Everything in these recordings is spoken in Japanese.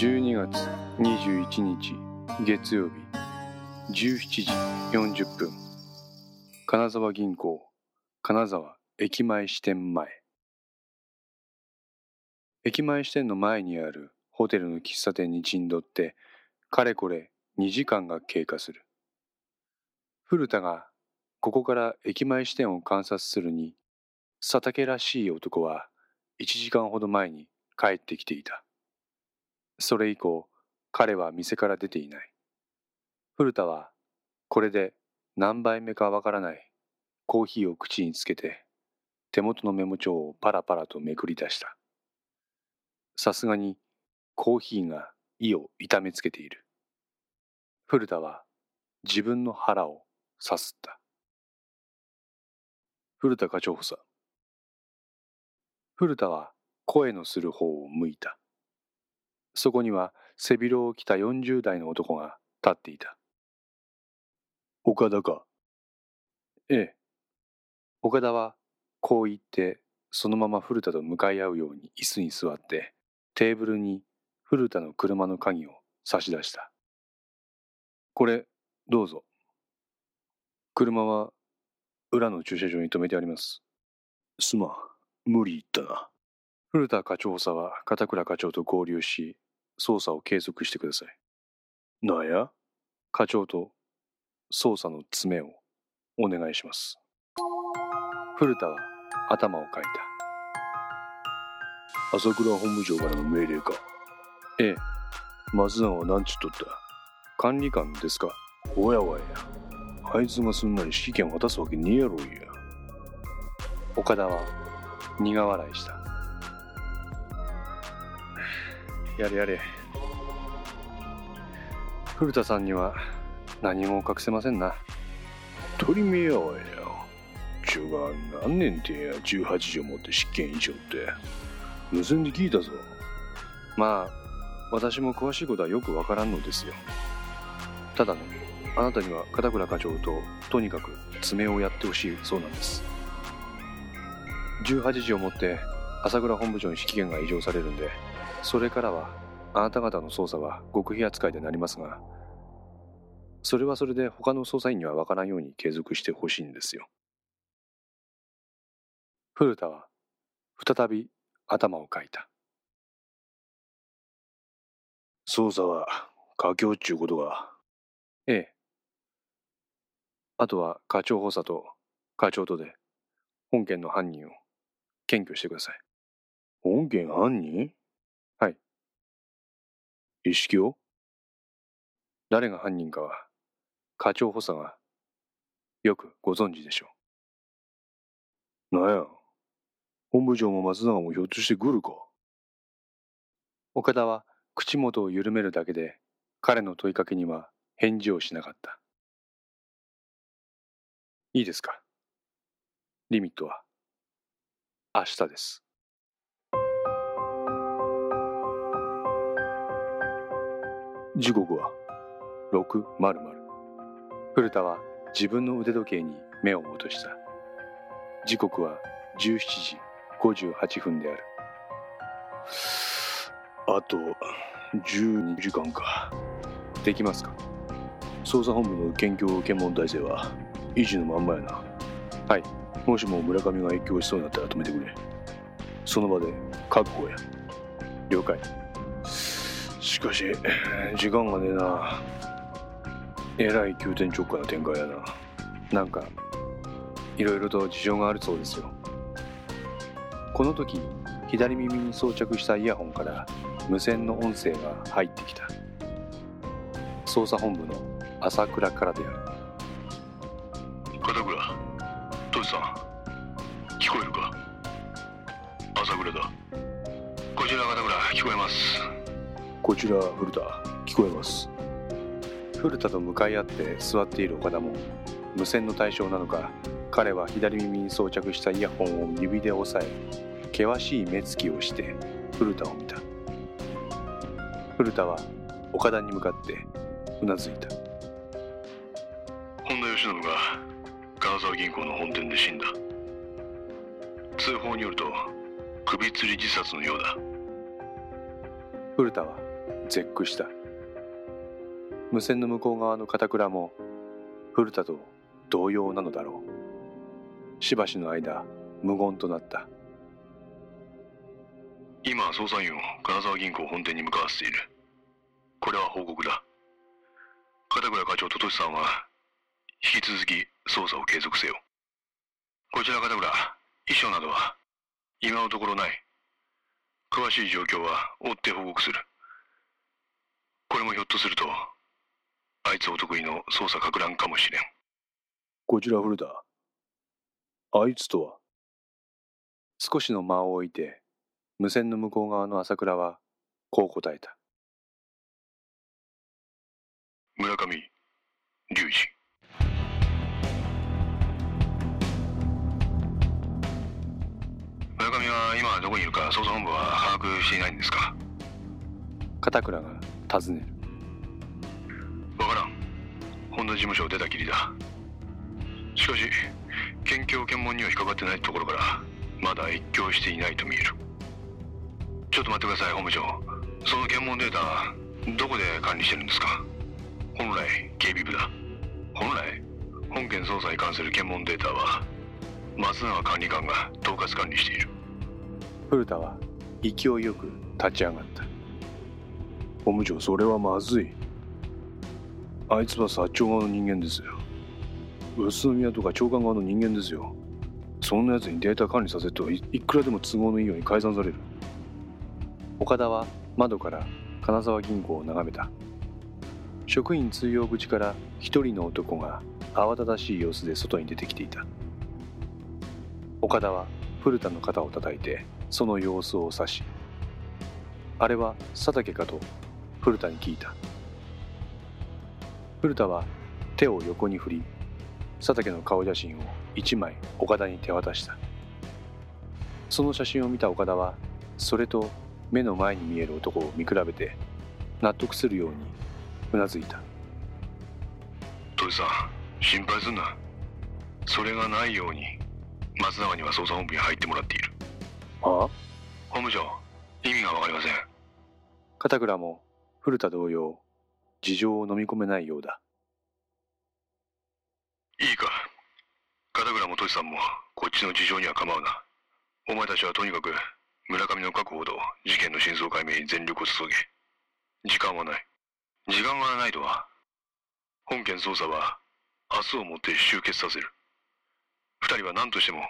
12月21日月曜日17時40分。金沢銀行金沢駅前支店前。駅前支店の前にあるホテルの喫茶店に陣取ってかれこれ2時間が経過する。古田がここから駅前支店を観察するに佐竹らしい男は1時間ほど前に帰ってきていた。それ以降彼は店から出ていない。古田はこれで何杯目かわからない。コーヒーを口につけて手元のメモ帳をパラパラとめくり出した。さすがにコーヒーが胃を痛めつけている。古田は自分の腹をさすった。古田課長補佐。古田は声のする方を向いた。そこには背広を着た40代の男が立っていた。岡田か？ええ。岡田はこう言ってそのまま古田と向かい合うように椅子に座ってテーブルに古田の車の鍵を差し出した。これどうぞ。車は裏の駐車場に止めてあります。すまん。無理言ったな。古田課長補佐は片倉課長と合流し捜査を継続してください。なんや？課長と捜査の詰めをお願いします。古田は頭をかいた。朝倉本部長からの命令か？ええ。松永は何ちゅっとった？管理官ですか？おやおやあいつがすんなり指揮権渡すわけねえやろいや。岡田は苦笑いしたやれやれ。古田さんには何も隠せませんな。取り目やわや。中が何年てや。18条持って執権以上って。無線で聞いたぞ。まあ私も詳しいことはよくわからんのですよ。ただねあなたには片倉課長ととにかく爪をやってほしいそうなんです。18時をもって朝倉本部長に指揮権が異常されるんでそれからはあなた方の捜査は極秘扱いでなりますがそれはそれで他の捜査員には分からんように継続してほしいんですよ。古田は再び頭をかいた。捜査は佳境っちゅうことがええ。あとは課長補佐と課長とで本件の犯人を検挙してください。本件犯人？はい意識を？誰が犯人かは課長補佐がよくご存知でしょう。なんや本部長も松永もひょっとして来るか？岡田は口元を緩めるだけで彼の問いかけには返事をしなかった。いいですか？リミットは？明日です時刻は600古田は自分の腕時計に目を戻した。時刻は17時58分である。あと12時間か。できますか？捜査本部の検挙検問体制は維持のまんまやな。はい。もしも村上が越境しそうになったら止めてくれ。その場で確保や。了解。しかし時間がねえな。えらい急転直下な展開やな。なんかいろいろと事情があるそうですよ。この時左耳に装着したイヤホンから無線の音声が入ってきた。捜査本部の朝倉からである。片倉トシさん聞こえるか？朝倉だ。こちら片倉聞こえます。こちら古田聞こえます？古田と向かい合って座っている岡田も無線の対象なのか彼は左耳に装着したイヤホンを指で押さえ険しい目つきをして古田を見た。古田は岡田に向かってうなずいた。本田義信が金沢銀行の本店で死んだ。通報によると首吊り自殺のようだ。古田は絶句した。無線の向こう側の片倉も古田と同様なのだろう。しばしの間無言となった。今捜査員を金沢銀行本店に向かわせている。これは報告だ。片倉課長とトシさんは引き続き捜査を継続せよ。こちら片倉衣装などは今のところない。詳しい状況は追って報告する。これもひょっとするとあいつお得意の捜査か乱かもしれん。こちら古田あいつとは少しの間を置いて無線の向こう側の朝倉はこう答えた。村上隆二村上は今どこにいるか捜査本部は把握していないんですか？片倉が尋ねる。わからん。本田事務所を出たきりだ。しかし県境検問には引っかかってないところからまだ越境していないと見える。ちょっと待ってください本部長。その検問データどこで管理してるんですか？本来警備部だ。本来本件捜査に関する検問データは松永管理官が統括管理している。古田は勢いよく立ち上がった本部長それはまずいあいつは薩長側の人間ですよ宇都宮とか長官側の人間ですよそんな奴にデータ管理させるといくらでも都合のいいように改ざんされる岡田は窓から金沢銀行を眺めた職員通用口から一人の男が慌ただしい様子で外に出てきていた岡田は古田の肩を叩いてその様子を指しあれは佐竹かと古田に聞いた。古田は手を横に振り佐竹の顔写真を一枚岡田に手渡した。その写真を見た岡田はそれと目の前に見える男を見比べて納得するようにうなずいた。鳥さん心配すんな。それがないように松永には捜査本部に入ってもらっている。はあ？本部長意味が分かりません。片倉も古田同様事情を飲み込めないようだ。いいか。片倉もトシさんもこっちの事情には構うな。お前たちはとにかく村上の確保と事件の真相解明に全力を注げ時間はない。時間がないとは本件捜査は明日をもって終結させる。二人は何としても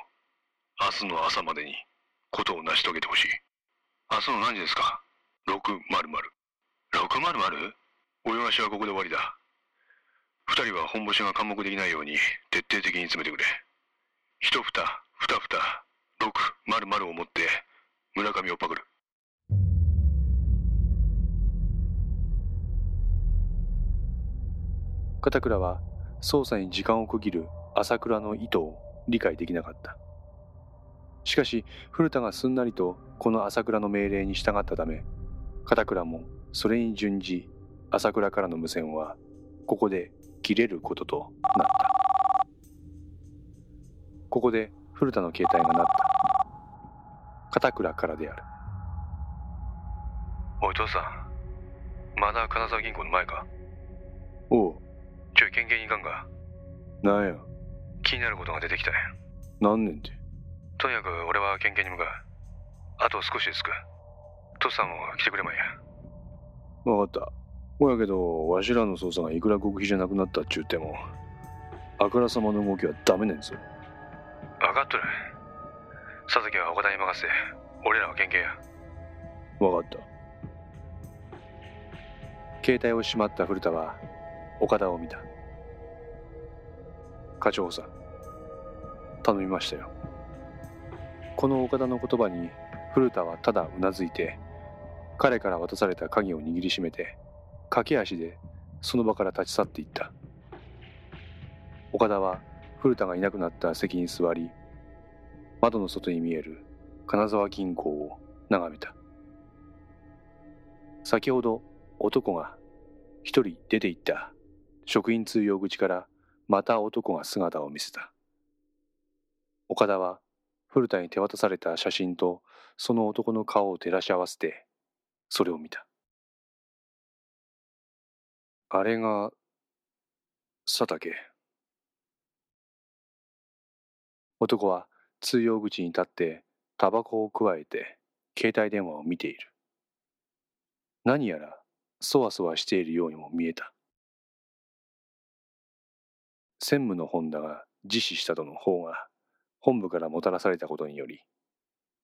明日の朝までにことを成し遂げてほしい。明日の何時ですか ?600 600? 泳がしはここで終わりだ。二人は本星が監目できないように徹底的に詰めてくれ。一ふたふたふた600を持って村上をパクる。片倉は捜査に時間を区切る朝倉の意図を理解できなかった。しかし古田がすんなりとこの朝倉の命令に従ったため片倉もそれに準じ朝倉からの無線はここで切れることとなった。ここで古田の携帯が鳴った。片倉からである。おい父さんまだ金沢銀行の前か？おう。ちょい県警に行かんか？なんや。気になることが出てきた何年てとにかく俺は県警に向かう。あと少しで着く。父さんも来てくれまいや分かった。ほやけどわしらの捜査がいくら極秘じゃなくなったっちゅうてもあからさまの動きはダメねんぞ。分かっとる。佐々木は岡田に任せて俺らは県警や。分かった。携帯をしまった古田は岡田を見た。課長さん頼みましたよ。この岡田の言葉に古田はただうなずいて彼から渡された鍵を握りしめて駆け足でその場から立ち去っていった。岡田は古田がいなくなった席に座り窓の外に見える金沢銀行を眺めた。先ほど男が一人出て行った。職員通用口からまた男が姿を見せた。岡田は古田に手渡された写真とその男の顔を照らし合わせてそれを見た。あれが佐竹。男は通用口に立ってタバコをくわえて携帯電話を見ている。何やらそわそわしているようにも見えた。専務の本田が自死したとの方が本部からもたらされたことにより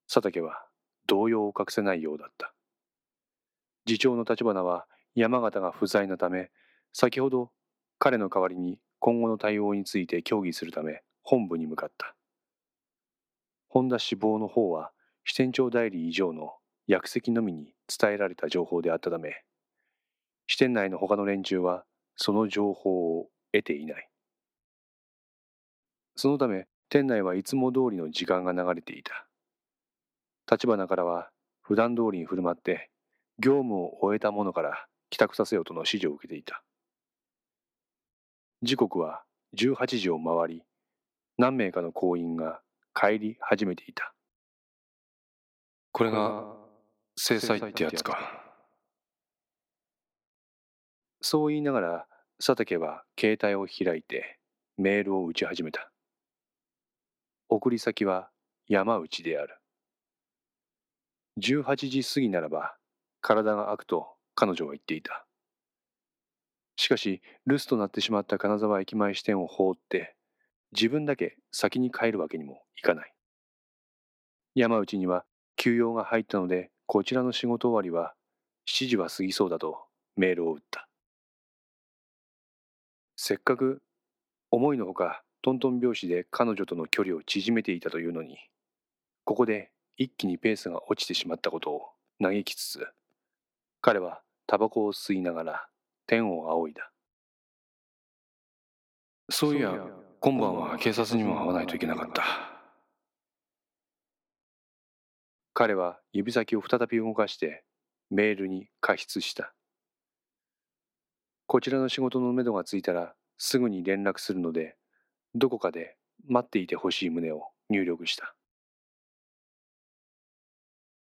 佐竹は動揺を隠せないようだった。次長の立花は山形が不在のため先ほど彼の代わりに今後の対応について協議するため本部に向かった。本田死亡の方は支店長代理以上の役席のみに伝えられた情報であったため支店内の他の連中はその情報を得ていない。そのため店内はいつも通りの時間が流れていた。立花からは普段通りに振る舞って業務を終えた者から帰宅させようとの指示を受けていた。時刻は18時を回り何名かの行員が帰り始めていた。これが制裁ってやつか。そう言いながら佐竹は携帯を開いてメールを打ち始めた。送り先は山内である。18時過ぎならば体が空くと彼女は言っていた。しかし留守となってしまった金沢駅前支店を放って自分だけ先に帰るわけにもいかない。山内には休養が入ったのでこちらの仕事終わりは7時は過ぎそうだとメールを打った。せっかく思いのほかトントン拍子で彼女との距離を縮めていたというのにここで一気にペースが落ちてしまったことを嘆きつつ彼はタバコを吸いながら天を仰いだ。そういや今晩は警察にも会わないといけなかった。彼は指先を再び動かしてメールに加筆した。こちらの仕事のめどがついたらすぐに連絡するのでどこかで待っていてほしい旨を入力した。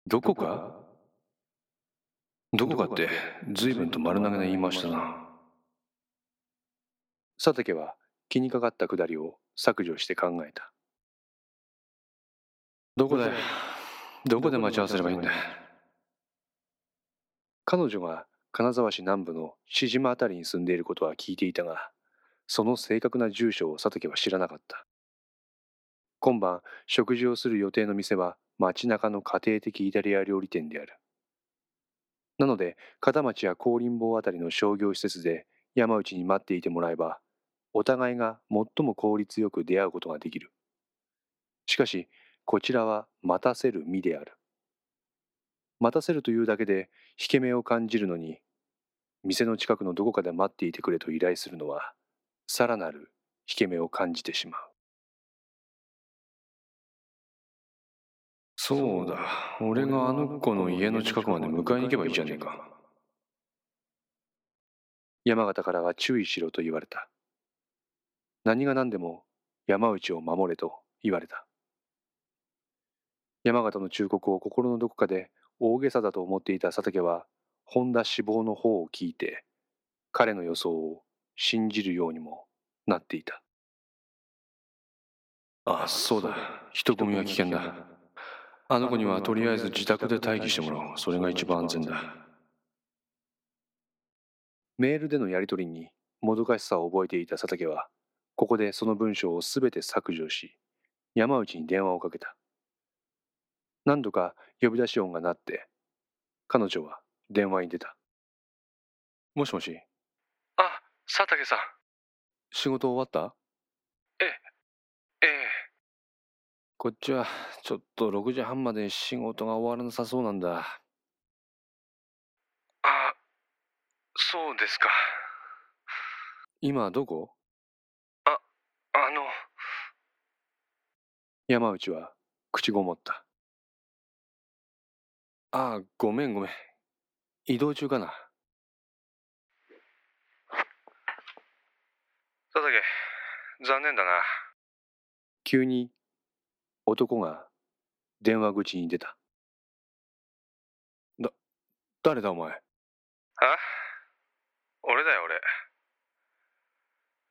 どこか？どこかって随分と丸投げな言いましたな。佐竹は気にかかったくだりを削除して考えた。どこでどこで待ち合わせればいいんだ？彼女が金沢市南部の志島あたりに住んでいることは聞いていたがその正確な住所を佐竹は知らなかった。今晩食事をする予定の店は街中の家庭的イタリア料理店であるなので片町や高林坊あたりの商業施設で山内に待っていてもらえばお互いが最も効率よく出会うことができる。しかし、こちらは待たせる身である。待たせるというだけで引け目を感じるのに、店の近くのどこかで待っていてくれと依頼するのは、さらなる引け目を感じてしまう。そうだ、俺があの子の家の近くまで迎えに行けばいいじゃねえか。山形からは注意しろと言われた。何が何でも山内を守れと言われた。山形の忠告を心のどこかで大げさだと思っていた佐竹は本田死亡の方を聞いて彼の予想を信じるようにもなっていた。ああ、そうだ。人混みは危険だ。あの子にはとりあえず自宅で待機してもらおう。それが一番安全だ。メールでのやり取りにもどかしさを覚えていた佐竹はここでその文章をすべて削除し、山内に電話をかけた。何度か呼び出し音が鳴って、彼女は電話に出た。もしもし。あ、佐竹さん。仕事終わった？ええ、ええ。こっちはちょっと6時半まで仕事が終わらなさそうなんだ。あ、そうですか。今どこ？あの。山内は口ごもった。ああ、ごめんごめん。移動中かな？佐竹、残念だな。急に男が電話口に出た。だ、誰だお前。あ俺だよ俺。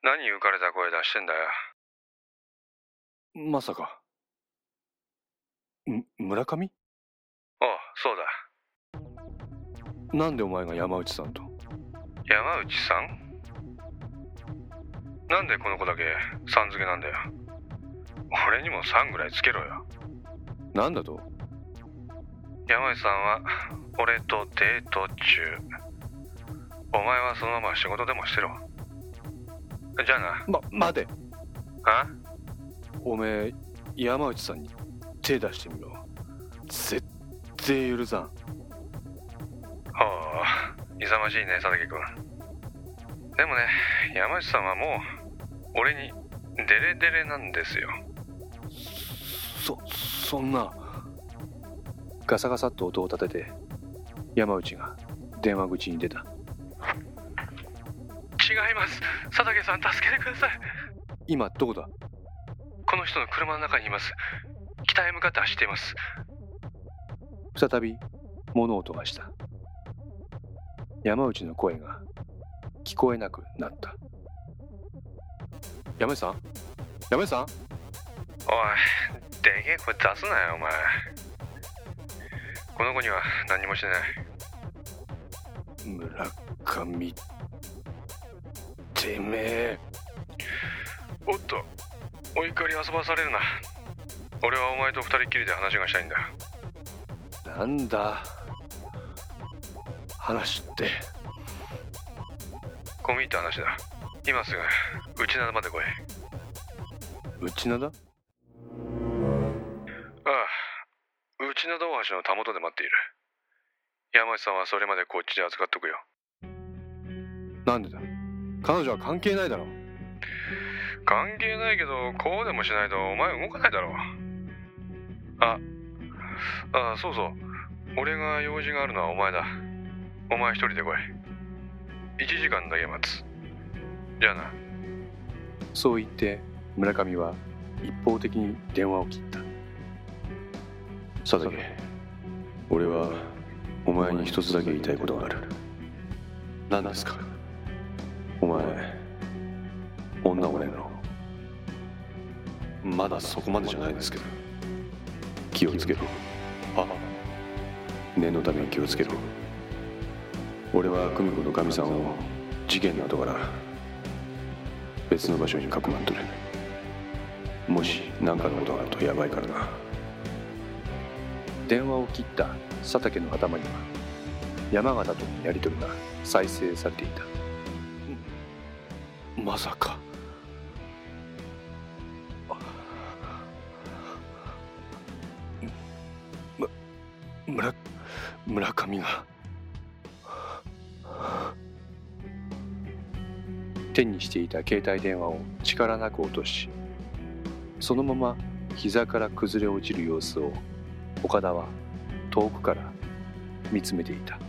何浮かれた声出してんだよ。まさか。む村上？ああそうだ。なんでお前が山内さんと？山内さん？なんでこの子だけさん付けなんだよ俺にもさんぐらいつけろよ。なんだと？山内さんは俺とデート中。お前はそのまま仕事でもしてろ。じゃあな。ま待て。あ？おめえ山内さんに手出してみろ。絶対許さん。ほう勇ましいね佐竹君。でもね山内さんはもう俺にデレデレなんですよそそんな。ガサガサっと音を立てて山内が電話口に出た。違います。佐竹さん助けてください。今どこだ？この人の車の中にいます。北へ向かって走っています。再び物音がした。山内の声が聞こえなくなった。山内さん？山内さん？おいでけえ声出すなよお前この子には何もしてない村上てめえおっとお怒り遊ばされるな俺はお前と二人っきりで話がしたいんだなんだ話って込み入った話だ今すぐ内灘まで来い内灘橋のたもとで待っている。山内さんはそれまでこっちで預かっとくよ。なんでだ？彼女は関係ないだろ関係ないけどこうでもしないとお前動かないだろう。ああそうそう。俺が用事があるのはお前だ。お前一人で来い。1時間だけ待つ。じゃあな。そう言って村上は一方的に電話を切った。佐竹俺はお前に一つだけ言いたいことがある。何ですか？お前女をねえの。まだそこまでじゃないですけど。気をつけろ。あ念のために気をつけろ。俺は久美子のかみさんを事件の後から。別の場所にかくまっとる。もし何かのことがあるとやばいからな。電話を切った佐竹の頭には山形とのやり取りが再生されていた。まさか。む村村上が。手にしていた携帯電話を力なく落としそのまま膝から崩れ落ちる様子を岡田は遠くから見つめていた。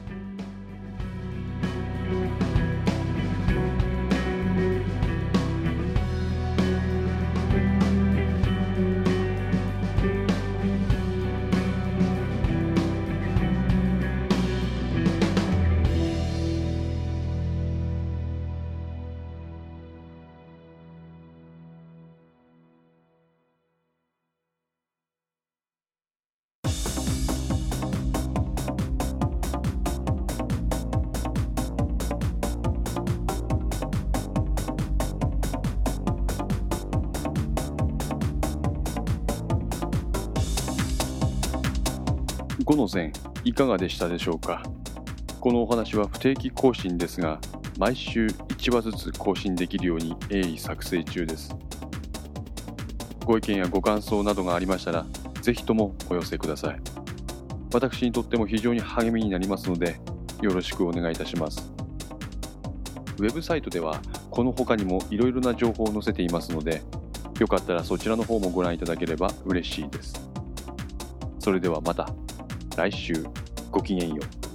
5の線いかがでしたでしょうか？このお話は不定期更新ですが毎週1話ずつ更新できるように鋭意作成中です。ご意見やご感想などがありましたらぜひともお寄せください。私にとっても非常に励みになりますのでよろしくお願いいたします。ウェブサイトではこの他にもいろいろな情報を載せていますのでよかったらそちらの方もご覧いただければ嬉しいです。それではまた。来週ごきげんよう。